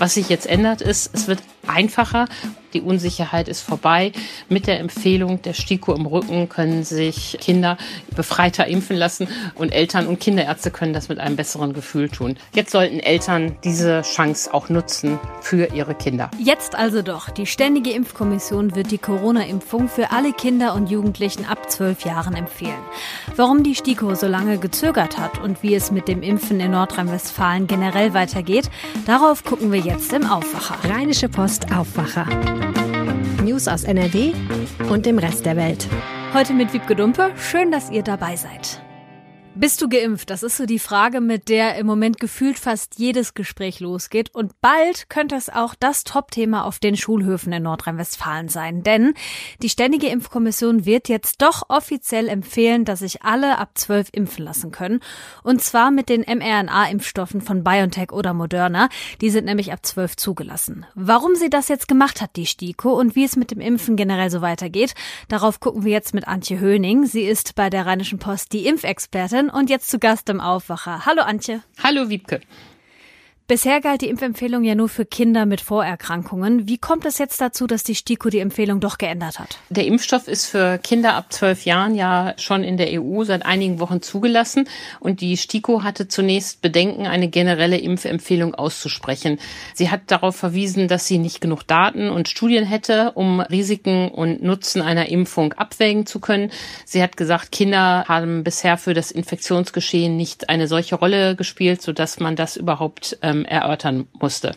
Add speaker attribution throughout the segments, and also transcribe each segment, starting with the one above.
Speaker 1: Was sich jetzt ändert, ist, es wird einfacher. Die Unsicherheit ist vorbei. Mit der Empfehlung der STIKO im Rücken können sich Kinder befreiter impfen lassen und Eltern und Kinderärzte können das mit einem besseren Gefühl tun. Jetzt sollten Eltern diese Chance auch nutzen für ihre Kinder.
Speaker 2: Jetzt also doch. Die Ständige Impfkommission wird die Corona-Impfung für alle Kinder und Jugendlichen ab zwölf Jahren empfehlen. Warum die STIKO so lange gezögert hat und wie es mit dem Impfen in Nordrhein-Westfalen generell weitergeht, darauf gucken wir jetzt im Aufwacher.
Speaker 3: Rheinische Post Aufwacher. News aus NRW und dem Rest der Welt.
Speaker 2: Heute mit Wiebke Dumpe. Schön, dass ihr dabei seid. Bist du geimpft? Das ist so die Frage, mit der im Moment gefühlt fast jedes Gespräch losgeht. Und bald könnte es auch das Top-Thema auf den Schulhöfen in Nordrhein-Westfalen sein. Denn die Ständige Impfkommission wird jetzt doch offiziell empfehlen, dass sich alle ab zwölf impfen lassen können. Und zwar mit den mRNA-Impfstoffen von BioNTech oder Moderna. Die sind nämlich ab zwölf zugelassen. Warum sie das jetzt gemacht hat, die STIKO, und wie es mit dem Impfen generell so weitergeht, darauf gucken wir jetzt mit Antje Höning. Sie ist bei der Rheinischen Post die Impfexpertin und jetzt zu Gast im Aufwacher. Hallo Antje.
Speaker 1: Hallo Wiebke.
Speaker 2: Bisher galt die Impfempfehlung ja nur für Kinder mit Vorerkrankungen. Wie kommt es jetzt dazu, dass die STIKO die Empfehlung doch geändert hat?
Speaker 1: Der Impfstoff ist für Kinder ab zwölf Jahren ja schon in der EU seit einigen Wochen zugelassen. Und die STIKO hatte zunächst Bedenken, eine generelle Impfempfehlung auszusprechen. Sie hat darauf verwiesen, dass sie nicht genug Daten und Studien hätte, um Risiken und Nutzen einer Impfung abwägen zu können. Sie hat gesagt, Kinder haben bisher für das Infektionsgeschehen nicht eine solche Rolle gespielt, sodass man das überhaupt ähm, erörtern musste.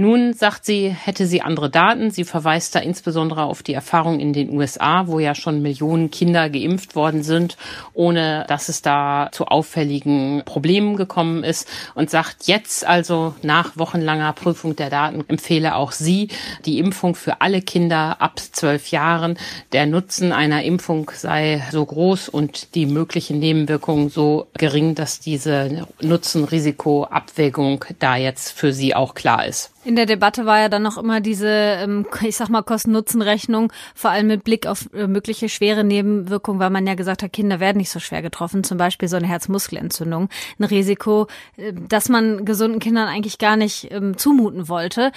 Speaker 1: Nun sagt sie, hätte sie andere Daten. Sie verweist da insbesondere auf die Erfahrung in den USA, wo ja schon Millionen Kinder geimpft worden sind, ohne dass es da zu auffälligen Problemen gekommen ist und sagt jetzt also nach wochenlanger Prüfung der Daten empfehle auch sie die Impfung für alle Kinder ab zwölf Jahren. Der Nutzen einer Impfung sei so groß und die möglichen Nebenwirkungen so gering, dass diese Nutzen-Risiko-Abwägung da jetzt für sie auch klar ist.
Speaker 2: In der Debatte war ja dann noch immer diese, ähm, ich sag mal, Kosten-Nutzen-Rechnung, vor allem mit Blick auf äh, mögliche schwere Nebenwirkungen, weil man ja gesagt hat, Kinder werden nicht so schwer getroffen, zum Beispiel so eine Herzmuskelentzündung, ein Risiko, äh, das man gesunden Kindern eigentlich gar nicht ähm, zumuten wollte.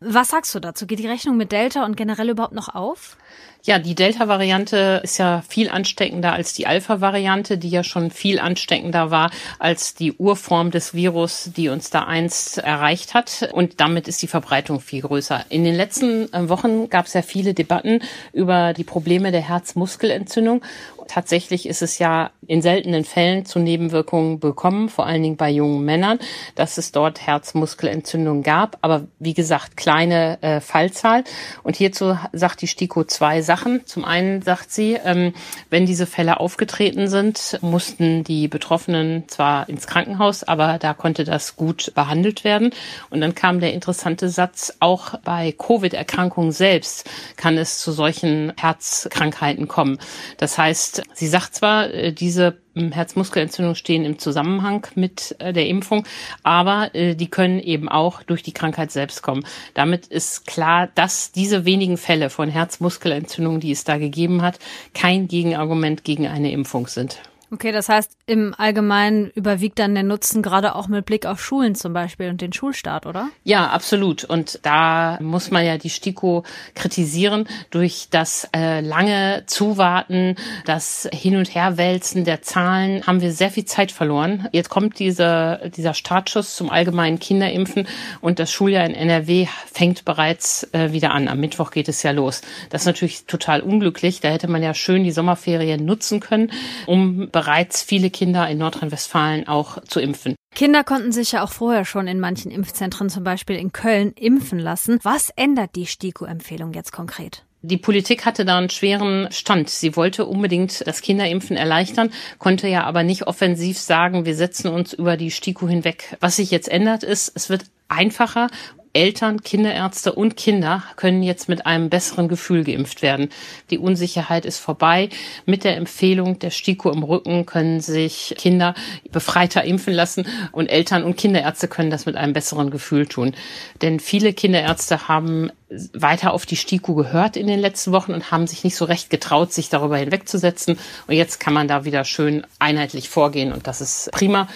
Speaker 2: Was sagst du dazu? Geht die Rechnung mit Delta und generell überhaupt noch auf?
Speaker 1: Ja, die Delta-Variante ist ja viel ansteckender als die Alpha-Variante, die ja schon viel ansteckender war als die Urform des Virus, die uns da einst erreicht hat. Und damit ist die Verbreitung viel größer. In den letzten äh, Wochen gab es ja viele Debatten über die Probleme der Herzmuskelentzündung. Tatsächlich ist es ja in seltenen Fällen zu Nebenwirkungen bekommen, vor allen Dingen bei jungen Männern, dass es dort Herzmuskelentzündungen gab. Aber wie gesagt, kleine äh, Fallzahl. Und hierzu sagt die STIKO zwei Sachen. Zum einen sagt sie, ähm, wenn diese Fälle aufgetreten sind, mussten die Betroffenen zwar ins Krankenhaus, aber da konnte das gut behandelt werden. Und dann kam der interessante Satz, auch bei Covid-Erkrankungen selbst kann es zu solchen Herzkrankheiten kommen. Das heißt, sie sagt zwar, äh, diese hm, Herzmuskelentzündungen stehen im Zusammenhang mit äh, der Impfung, aber äh, die können eben auch durch die Krankheit selbst kommen. Damit ist klar, dass diese wenigen Fälle von Herzmuskelentzündungen, die es da gegeben hat, kein Gegenargument gegen eine Impfung sind.
Speaker 2: Okay, das heißt, im Allgemeinen überwiegt dann der Nutzen gerade auch mit Blick auf Schulen zum Beispiel und den Schulstart, oder?
Speaker 1: Ja, absolut. Und da muss man ja die STIKO kritisieren durch das äh, lange Zuwarten, das Hin- und Herwälzen der Zahlen haben wir sehr viel Zeit verloren. Jetzt kommt diese, dieser Startschuss zum allgemeinen Kinderimpfen und das Schuljahr in NRW fängt bereits äh, wieder an. Am Mittwoch geht es ja los. Das ist natürlich total unglücklich. Da hätte man ja schön die Sommerferien nutzen können, um bereits viele Kinder in Nordrhein-Westfalen auch zu impfen.
Speaker 2: Kinder konnten sich ja auch vorher schon in manchen Impfzentren, zum Beispiel in Köln, impfen lassen. Was ändert die STIKO-Empfehlung jetzt konkret?
Speaker 1: Die Politik hatte da einen schweren Stand. Sie wollte unbedingt das Kinderimpfen erleichtern, konnte ja aber nicht offensiv sagen, wir setzen uns über die STIKO hinweg. Was sich jetzt ändert, ist, es wird einfacher Eltern, Kinderärzte und Kinder können jetzt mit einem besseren Gefühl geimpft werden. Die Unsicherheit ist vorbei. Mit der Empfehlung der STIKO im Rücken können sich Kinder befreiter impfen lassen und Eltern und Kinderärzte können das mit einem besseren Gefühl tun. Denn viele Kinderärzte haben weiter auf die STIKO gehört in den letzten Wochen und haben sich nicht so recht getraut, sich darüber hinwegzusetzen. Und jetzt kann man da wieder schön einheitlich vorgehen und das ist prima.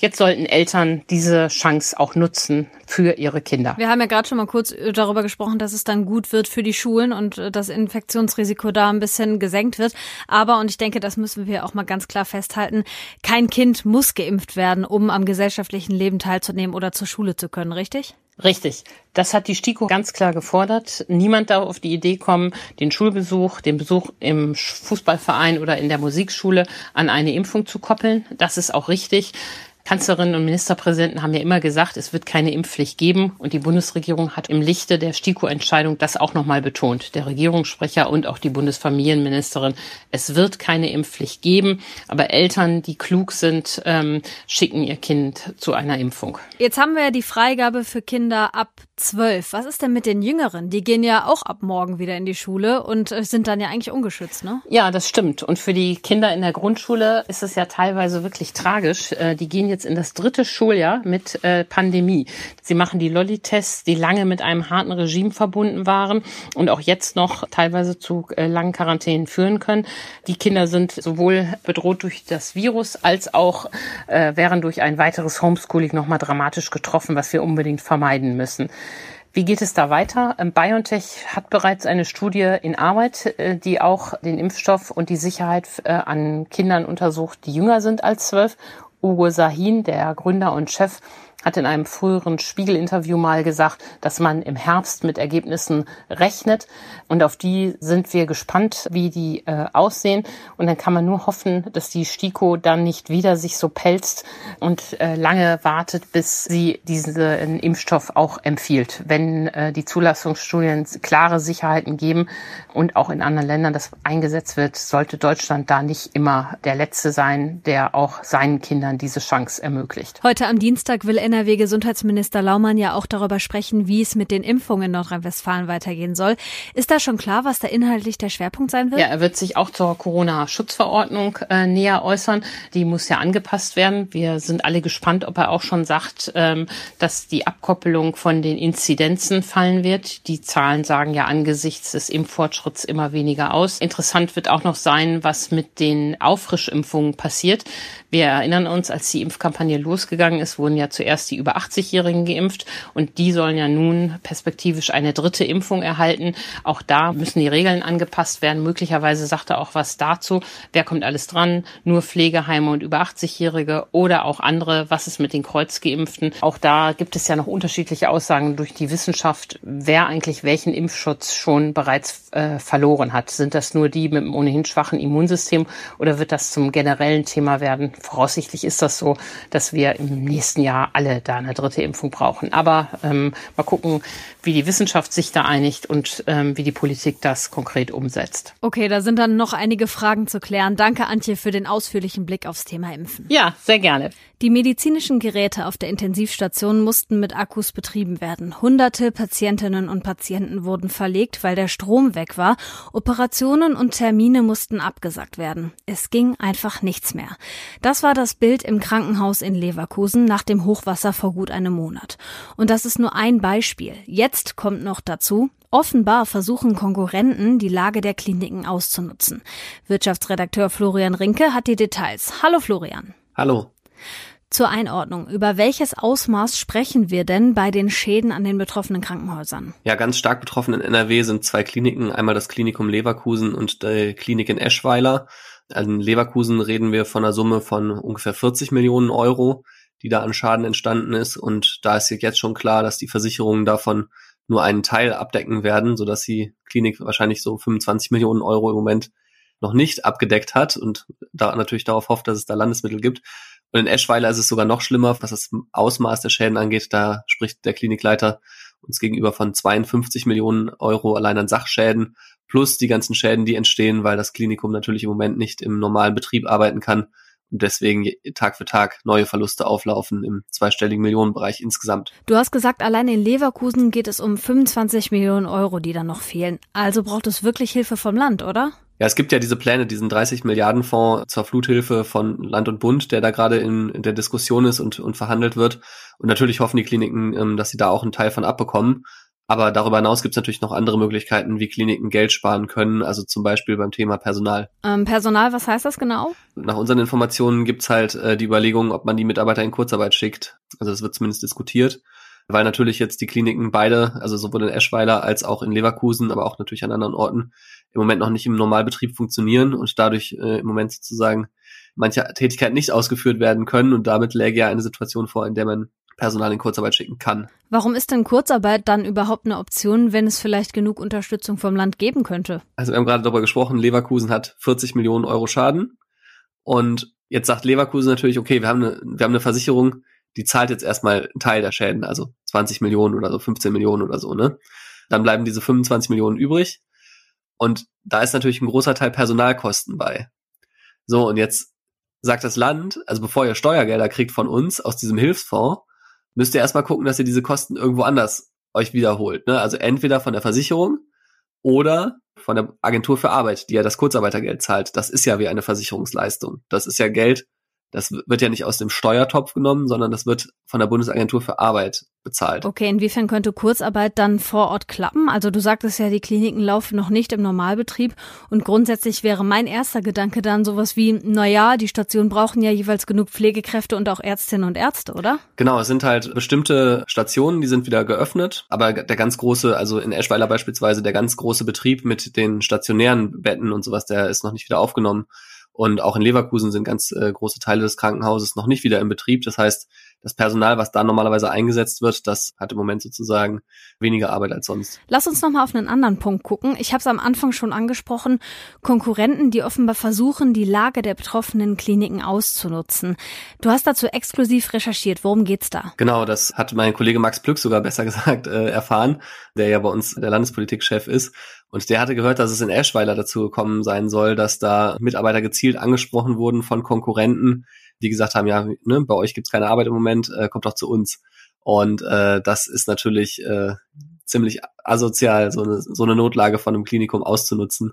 Speaker 1: Jetzt sollten Eltern diese Chance auch nutzen für ihre Kinder.
Speaker 2: Wir haben ja gerade schon mal kurz äh, darüber gesprochen, dass es dann gut wird für die Schulen und äh, das Infektionsrisiko da ein bisschen gesenkt wird. Aber, und ich denke, das müssen wir auch mal ganz klar festhalten, kein Kind muss geimpft werden, um am gesellschaftlichen Leben teilzunehmen oder zur Schule zu können, richtig?
Speaker 1: Richtig. Das hat die STIKO ganz klar gefordert. Niemand darf auf die Idee kommen, den Schulbesuch, den Besuch im Fußballverein oder in der Musikschule an eine Impfung zu koppeln. Das ist auch richtig. Kanzlerinnen und Ministerpräsidenten haben ja immer gesagt, es wird keine Impfpflicht geben. Und die Bundesregierung hat im Lichte der STIKO-Entscheidung das auch nochmal betont. Der Regierungssprecher und auch die Bundesfamilienministerin. Es wird keine Impfpflicht geben. Aber Eltern, die klug sind, ähm, schicken ihr Kind zu einer Impfung.
Speaker 2: Jetzt haben wir ja die Freigabe für Kinder ab zwölf. Was ist denn mit den Jüngeren? Die gehen ja auch ab morgen wieder in die Schule und äh, sind dann ja eigentlich ungeschützt, ne?
Speaker 1: Ja, das stimmt. Und für die Kinder in der Grundschule ist es ja teilweise wirklich tragisch. Äh, die gehen jetzt in das dritte Schuljahr mit äh, Pandemie. Sie machen die Lolli-Tests, die lange mit einem harten Regime verbunden waren und auch jetzt noch teilweise zu langen Quarantänen führen können. Die Kinder sind sowohl bedroht durch das Virus als auch äh, wären durch ein weiteres Homeschooling nochmal dramatisch getroffen, was wir unbedingt vermeiden müssen. Wie geht es da weiter? Ähm, BioNTech hat bereits eine Studie in Arbeit, äh, die auch den Impfstoff und die Sicherheit äh, an Kindern untersucht, die jünger sind als zwölf. Ugo Sahin, der Gründer und Chef hat in einem früheren Spiegel-Interview mal gesagt, dass man im Herbst mit Ergebnissen rechnet. Und auf die sind wir gespannt, wie die äh, aussehen. Und dann kann man nur hoffen, dass die STIKO dann nicht wieder sich so pelzt und äh, lange wartet, bis sie diesen Impfstoff auch empfiehlt. Wenn äh, die Zulassungsstudien klare Sicherheiten geben und auch in anderen Ländern das eingesetzt wird, sollte Deutschland da nicht immer der Letzte sein, der auch seinen Kindern diese Chance ermöglicht.
Speaker 2: Heute am Dienstag will NRW-Gesundheitsminister Laumann ja auch darüber sprechen, wie es mit den Impfungen in Nordrhein-Westfalen weitergehen soll. Ist da schon klar, was da inhaltlich der Schwerpunkt sein wird?
Speaker 1: Ja, er wird sich auch zur Corona-Schutzverordnung äh, näher äußern. Die muss ja angepasst werden. Wir sind alle gespannt, ob er auch schon sagt, ähm, dass die Abkoppelung von den Inzidenzen fallen wird. Die Zahlen sagen ja angesichts des Impffortschritts immer weniger aus. Interessant wird auch noch sein, was mit den Auffrischimpfungen passiert. Wir erinnern uns, als die Impfkampagne losgegangen ist, wurden ja zuerst die über 80-Jährigen geimpft und die sollen ja nun perspektivisch eine dritte Impfung erhalten. Auch da müssen die Regeln angepasst werden. Möglicherweise sagt er auch was dazu. Wer kommt alles dran? Nur Pflegeheime und über 80-Jährige oder auch andere. Was ist mit den Kreuzgeimpften? Auch da gibt es ja noch unterschiedliche Aussagen durch die Wissenschaft, wer eigentlich welchen Impfschutz schon bereits äh, verloren hat. Sind das nur die mit einem ohnehin schwachen Immunsystem oder wird das zum generellen Thema werden? voraussichtlich ist das so, dass wir im nächsten Jahr alle da eine dritte Impfung brauchen. Aber ähm, mal gucken, wie die Wissenschaft sich da einigt und ähm, wie die Politik das konkret umsetzt.
Speaker 2: Okay, da sind dann noch einige Fragen zu klären. Danke, Antje, für den ausführlichen Blick aufs Thema Impfen.
Speaker 1: Ja, sehr gerne.
Speaker 2: Die medizinischen Geräte auf der Intensivstation mussten mit Akkus betrieben werden. Hunderte Patientinnen und Patienten wurden verlegt, weil der Strom weg war. Operationen und Termine mussten abgesagt werden. Es ging einfach nichts mehr. Das war das Bild im Krankenhaus in Leverkusen nach dem Hochwasser vor gut einem Monat. Und das ist nur ein Beispiel. Jetzt kommt noch dazu, Offenbar versuchen Konkurrenten, die Lage der Kliniken auszunutzen. Wirtschaftsredakteur Florian Rinke hat die Details. Hallo Florian.
Speaker 4: Hallo.
Speaker 2: Zur Einordnung, über welches Ausmaß sprechen wir denn bei den Schäden an den betroffenen Krankenhäusern?
Speaker 4: Ja, ganz stark betroffen in NRW sind zwei Kliniken, einmal das Klinikum Leverkusen und die Klinik in Eschweiler. Also in Leverkusen reden wir von einer Summe von ungefähr 40 Millionen Euro, die da an Schaden entstanden ist. Und da ist jetzt schon klar, dass die Versicherungen davon nur einen Teil abdecken werden, sodass die Klinik wahrscheinlich so 25 Millionen Euro im Moment noch nicht abgedeckt hat und da natürlich darauf hofft, dass es da Landesmittel gibt. Und in Eschweiler ist es sogar noch schlimmer, was das Ausmaß der Schäden angeht. Da spricht der Klinikleiter uns gegenüber von 52 Millionen Euro allein an Sachschäden plus die ganzen Schäden, die entstehen, weil das Klinikum natürlich im Moment nicht im normalen Betrieb arbeiten kann und deswegen Tag für Tag neue Verluste auflaufen im zweistelligen Millionenbereich insgesamt.
Speaker 2: Du hast gesagt, allein in Leverkusen geht es um 25 Millionen Euro, die dann noch fehlen. Also braucht es wirklich Hilfe vom Land, oder?
Speaker 4: Ja, es gibt ja diese Pläne, diesen 30 Milliarden Fonds zur Fluthilfe von Land und Bund, der da gerade in, in der Diskussion ist und, und verhandelt wird. Und natürlich hoffen die Kliniken, ähm, dass sie da auch einen Teil von abbekommen. Aber darüber hinaus gibt es natürlich noch andere Möglichkeiten, wie Kliniken Geld sparen können, also zum Beispiel beim Thema Personal.
Speaker 2: Ähm, Personal, was heißt das genau?
Speaker 4: Nach unseren Informationen gibt's halt äh, die Überlegung, ob man die Mitarbeiter in Kurzarbeit schickt. Also das wird zumindest diskutiert, weil natürlich jetzt die Kliniken beide, also sowohl in Eschweiler als auch in Leverkusen, aber auch natürlich an anderen Orten, im Moment noch nicht im Normalbetrieb funktionieren und dadurch äh, im Moment sozusagen manche Tätigkeiten nicht ausgeführt werden können und damit läge ja eine Situation vor, in der man Personal in Kurzarbeit schicken kann.
Speaker 2: Warum ist denn Kurzarbeit dann überhaupt eine Option, wenn es vielleicht genug Unterstützung vom Land geben könnte?
Speaker 4: Also wir haben gerade darüber gesprochen, Leverkusen hat 40 Millionen Euro Schaden. Und jetzt sagt Leverkusen natürlich, okay, wir haben eine, wir haben eine Versicherung, die zahlt jetzt erstmal einen Teil der Schäden, also 20 Millionen oder so, 15 Millionen oder so, ne? Dann bleiben diese 25 Millionen übrig. Und da ist natürlich ein großer Teil Personalkosten bei. So, und jetzt sagt das Land, also bevor ihr Steuergelder kriegt von uns aus diesem Hilfsfonds, müsst ihr erstmal gucken, dass ihr diese Kosten irgendwo anders euch wiederholt. Ne? Also entweder von der Versicherung oder von der Agentur für Arbeit, die ja das Kurzarbeitergeld zahlt. Das ist ja wie eine Versicherungsleistung. Das ist ja Geld, das wird ja nicht aus dem Steuertopf genommen, sondern das wird von der Bundesagentur für Arbeit bezahlt.
Speaker 2: Okay, inwiefern könnte Kurzarbeit dann vor Ort klappen? Also du sagtest ja, die Kliniken laufen noch nicht im Normalbetrieb und grundsätzlich wäre mein erster Gedanke dann sowas wie, na ja, die Stationen brauchen ja jeweils genug Pflegekräfte und auch Ärztinnen und Ärzte, oder?
Speaker 4: Genau, es sind halt bestimmte Stationen, die sind wieder geöffnet, aber der ganz große, also in Eschweiler beispielsweise, der ganz große Betrieb mit den stationären Betten und sowas, der ist noch nicht wieder aufgenommen. Und auch in Leverkusen sind ganz äh, große Teile des Krankenhauses noch nicht wieder in Betrieb. Das heißt, das Personal, was da normalerweise eingesetzt wird, das hat im Moment sozusagen weniger Arbeit als sonst.
Speaker 2: Lass uns nochmal auf einen anderen Punkt gucken. Ich habe es am Anfang schon angesprochen. Konkurrenten, die offenbar versuchen, die Lage der betroffenen Kliniken auszunutzen. Du hast dazu exklusiv recherchiert. Worum geht's da?
Speaker 4: Genau, das hat mein Kollege Max Plück sogar besser gesagt äh, erfahren, der ja bei uns der Landespolitikchef ist. Und der hatte gehört, dass es in Eschweiler dazu gekommen sein soll, dass da Mitarbeiter gezielt angesprochen wurden von Konkurrenten, die gesagt haben, ja, ne, bei euch gibt's keine Arbeit im Moment, äh, kommt doch zu uns. Und äh, das ist natürlich äh, ziemlich asozial, so eine, so eine Notlage von einem Klinikum auszunutzen.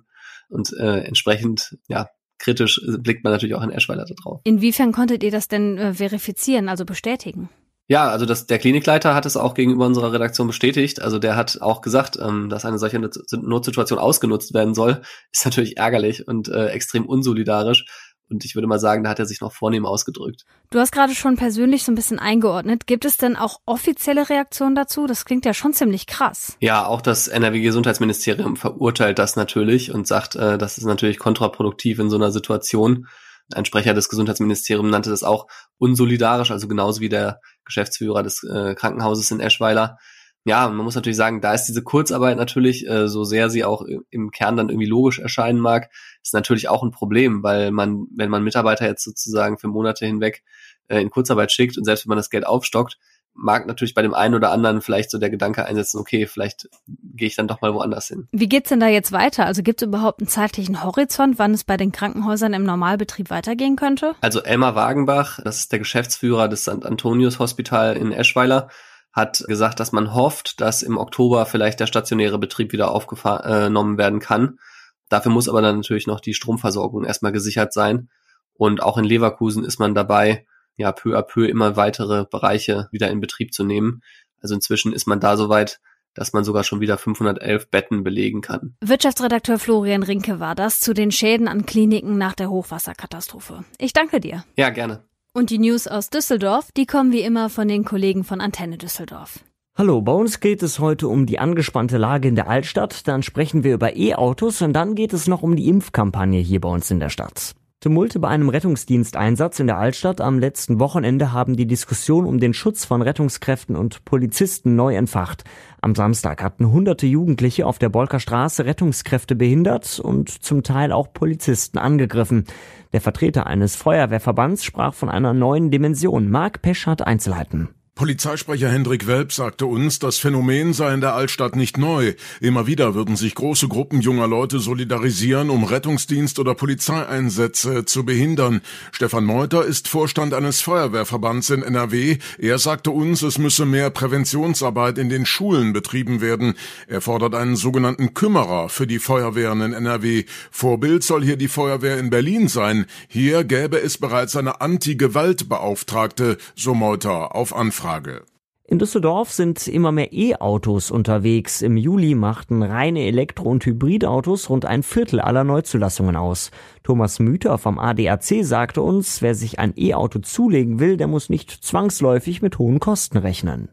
Speaker 4: Und äh, entsprechend, ja, kritisch blickt man natürlich auch in Eschweiler da drauf.
Speaker 2: Inwiefern konntet ihr das denn äh, verifizieren, also bestätigen?
Speaker 4: Ja, also das, der Klinikleiter hat es auch gegenüber unserer Redaktion bestätigt. Also der hat auch gesagt, ähm, dass eine solche Notsituation ausgenutzt werden soll. Ist natürlich ärgerlich und äh, extrem unsolidarisch. Und ich würde mal sagen, da hat er sich noch vornehm ausgedrückt.
Speaker 2: Du hast gerade schon persönlich so ein bisschen eingeordnet. Gibt es denn auch offizielle Reaktionen dazu? Das klingt ja schon ziemlich krass.
Speaker 4: Ja, auch das NRW-Gesundheitsministerium verurteilt das natürlich und sagt, äh, das ist natürlich kontraproduktiv in so einer Situation. Ein Sprecher des Gesundheitsministeriums nannte das auch unsolidarisch, also genauso wie der Geschäftsführer des äh, Krankenhauses in Eschweiler. Ja, man muss natürlich sagen, da ist diese Kurzarbeit natürlich, äh, so sehr sie auch im Kern dann irgendwie logisch erscheinen mag, ist natürlich auch ein Problem, weil man, wenn man Mitarbeiter jetzt sozusagen für Monate hinweg äh, in Kurzarbeit schickt und selbst wenn man das Geld aufstockt, mag natürlich bei dem einen oder anderen vielleicht so der Gedanke einsetzen, okay, vielleicht gehe ich dann doch mal woanders hin.
Speaker 2: Wie geht's denn da jetzt weiter? Also gibt es überhaupt einen zeitlichen Horizont, wann es bei den Krankenhäusern im Normalbetrieb weitergehen könnte?
Speaker 4: Also Elmar Wagenbach, das ist der Geschäftsführer des St. Antonius Hospital in Eschweiler, hat gesagt, dass man hofft, dass im Oktober vielleicht der stationäre Betrieb wieder aufgenommen werden kann. Dafür muss aber dann natürlich noch die Stromversorgung erstmal gesichert sein. Und auch in Leverkusen ist man dabei, ja peu à peu immer weitere Bereiche wieder in Betrieb zu nehmen. Also inzwischen ist man da soweit, dass man sogar schon wieder 511 Betten belegen kann.
Speaker 2: Wirtschaftsredakteur Florian Rinke war das zu den Schäden an Kliniken nach der Hochwasserkatastrophe. Ich danke dir.
Speaker 4: Ja, gerne.
Speaker 2: Und die News aus Düsseldorf, die kommen wie immer von den Kollegen von Antenne Düsseldorf.
Speaker 5: Hallo, bei uns geht es heute um die angespannte Lage in der Altstadt, dann sprechen wir über E-Autos und dann geht es noch um die Impfkampagne hier bei uns in der Stadt. Tumulte bei einem Rettungsdiensteinsatz in der Altstadt am letzten Wochenende haben die Diskussion um den Schutz von Rettungskräften und Polizisten neu entfacht. Am Samstag hatten hunderte Jugendliche auf der Bolker Straße Rettungskräfte behindert und zum Teil auch Polizisten angegriffen. Der Vertreter eines Feuerwehrverbands sprach von einer neuen Dimension. Marc Pesch hat Einzelheiten.
Speaker 6: Polizeisprecher Hendrik Welp sagte uns, das Phänomen sei in der Altstadt nicht neu. Immer wieder würden sich große Gruppen junger Leute solidarisieren, um Rettungsdienst- oder Polizeieinsätze zu behindern. Stefan Meuter ist Vorstand eines Feuerwehrverbands in NRW. Er sagte uns, es müsse mehr Präventionsarbeit in den Schulen betrieben werden. Er fordert einen sogenannten Kümmerer für die Feuerwehren in NRW. Vorbild soll hier die Feuerwehr in Berlin sein. Hier gäbe es bereits eine Anti-Gewalt-Beauftragte, so Meuter auf Anfrage. Frage.
Speaker 5: In Düsseldorf sind immer mehr E-Autos unterwegs. Im Juli machten reine Elektro- und Hybridautos rund ein Viertel aller Neuzulassungen aus. Thomas Müther vom ADAC sagte uns, wer sich ein E-Auto zulegen will, der muss nicht zwangsläufig mit hohen Kosten rechnen.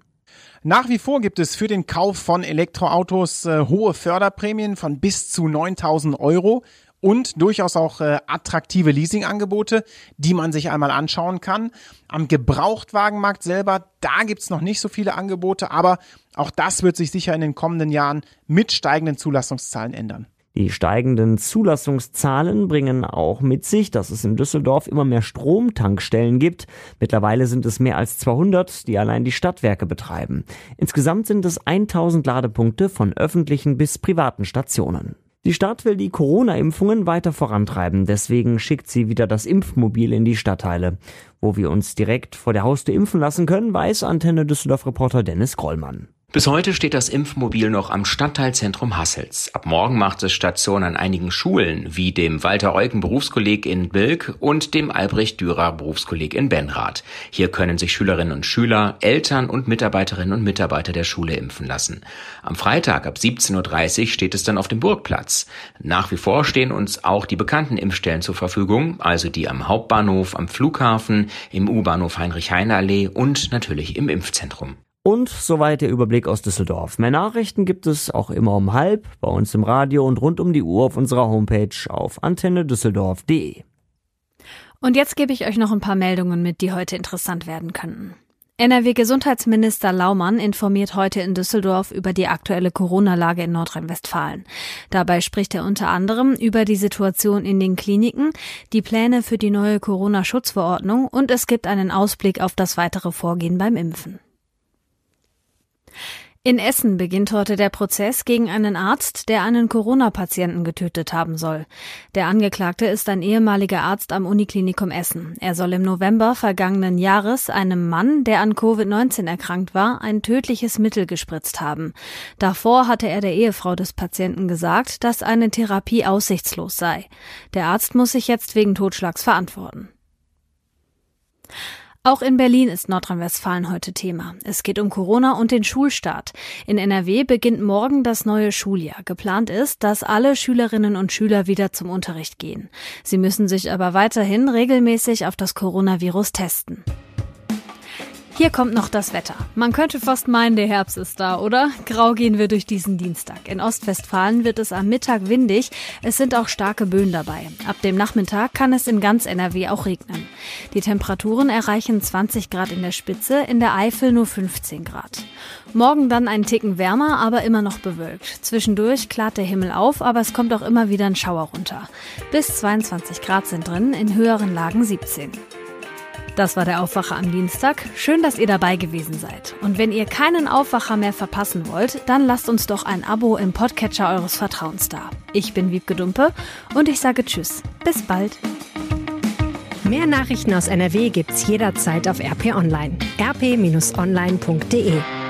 Speaker 7: Nach wie vor gibt es für den Kauf von Elektroautos äh, hohe Förderprämien von bis zu 9000 Euro und durchaus auch äh, attraktive Leasingangebote, die man sich einmal anschauen kann. Am Gebrauchtwagenmarkt selber, da gibt's noch nicht so viele Angebote, aber auch das wird sich sicher in den kommenden Jahren mit steigenden Zulassungszahlen ändern.
Speaker 5: Die steigenden Zulassungszahlen bringen auch mit sich, dass es in Düsseldorf immer mehr Stromtankstellen gibt. Mittlerweile sind es mehr als 200, die allein die Stadtwerke betreiben. Insgesamt sind es 1000 Ladepunkte von öffentlichen bis privaten Stationen. Die Stadt will die Corona-Impfungen weiter vorantreiben, deswegen schickt sie wieder das Impfmobil in die Stadtteile. Wo wir uns direkt vor der Haustür impfen lassen können, weiß Antenne Düsseldorf-Reporter Dennis Grollmann.
Speaker 8: Bis heute steht das Impfmobil noch am Stadtteilzentrum Hassels. Ab morgen macht es Station an einigen Schulen, wie dem Walter-Eucken Berufskolleg in Bilk und dem Albrecht-Dürer Berufskolleg in Benrath. Hier können sich Schülerinnen und Schüler, Eltern und Mitarbeiterinnen und Mitarbeiter der Schule impfen lassen. Am Freitag ab 17.30 Uhr steht es dann auf dem Burgplatz. Nach wie vor stehen uns auch die bekannten Impfstellen zur Verfügung, also die am Hauptbahnhof, am Flughafen, im U-Bahnhof Heinrich-Heine-Allee und natürlich im Impfzentrum.
Speaker 5: Und soweit der Überblick aus Düsseldorf. Mehr Nachrichten gibt es auch immer um halb bei uns im Radio und rund um die Uhr auf unserer Homepage auf antennedüsseldorf.de.
Speaker 2: Und jetzt gebe ich euch noch ein paar Meldungen mit, die heute interessant werden könnten. NRW-Gesundheitsminister Laumann informiert heute in Düsseldorf über die aktuelle Corona-Lage in Nordrhein-Westfalen. Dabei spricht er unter anderem über die Situation in den Kliniken, die Pläne für die neue Corona-Schutzverordnung und es gibt einen Ausblick auf das weitere Vorgehen beim Impfen. In Essen beginnt heute der Prozess gegen einen Arzt, der einen Corona-Patienten getötet haben soll. Der Angeklagte ist ein ehemaliger Arzt am Uniklinikum Essen. Er soll im November vergangenen Jahres einem Mann, der an Covid-19 erkrankt war, ein tödliches Mittel gespritzt haben. Davor hatte er der Ehefrau des Patienten gesagt, dass eine Therapie aussichtslos sei. Der Arzt muss sich jetzt wegen Totschlags verantworten. Auch in Berlin ist Nordrhein-Westfalen heute Thema. Es geht um Corona und den Schulstart. In NRW beginnt morgen das neue Schuljahr. Geplant ist, dass alle Schülerinnen und Schüler wieder zum Unterricht gehen. Sie müssen sich aber weiterhin regelmäßig auf das Coronavirus testen. Hier kommt noch das Wetter. Man könnte fast meinen, der Herbst ist da, oder? Grau gehen wir durch diesen Dienstag. In Ostwestfalen wird es am Mittag windig. Es sind auch starke Böen dabei. Ab dem Nachmittag kann es in ganz NRW auch regnen. Die Temperaturen erreichen 20 Grad in der Spitze, in der Eifel nur 15 Grad. Morgen dann ein Ticken wärmer, aber immer noch bewölkt. Zwischendurch klart der Himmel auf, aber es kommt auch immer wieder ein Schauer runter. Bis 22 Grad sind drin, in höheren Lagen 17. Das war der Aufwacher am Dienstag. Schön, dass ihr dabei gewesen seid. Und wenn ihr keinen Aufwacher mehr verpassen wollt, dann lasst uns doch ein Abo im Podcatcher eures Vertrauens da. Ich bin Wiebke Dumpe und ich sage Tschüss. Bis bald.
Speaker 3: Mehr Nachrichten aus NRW gibt's jederzeit auf RP Online. rp-online.de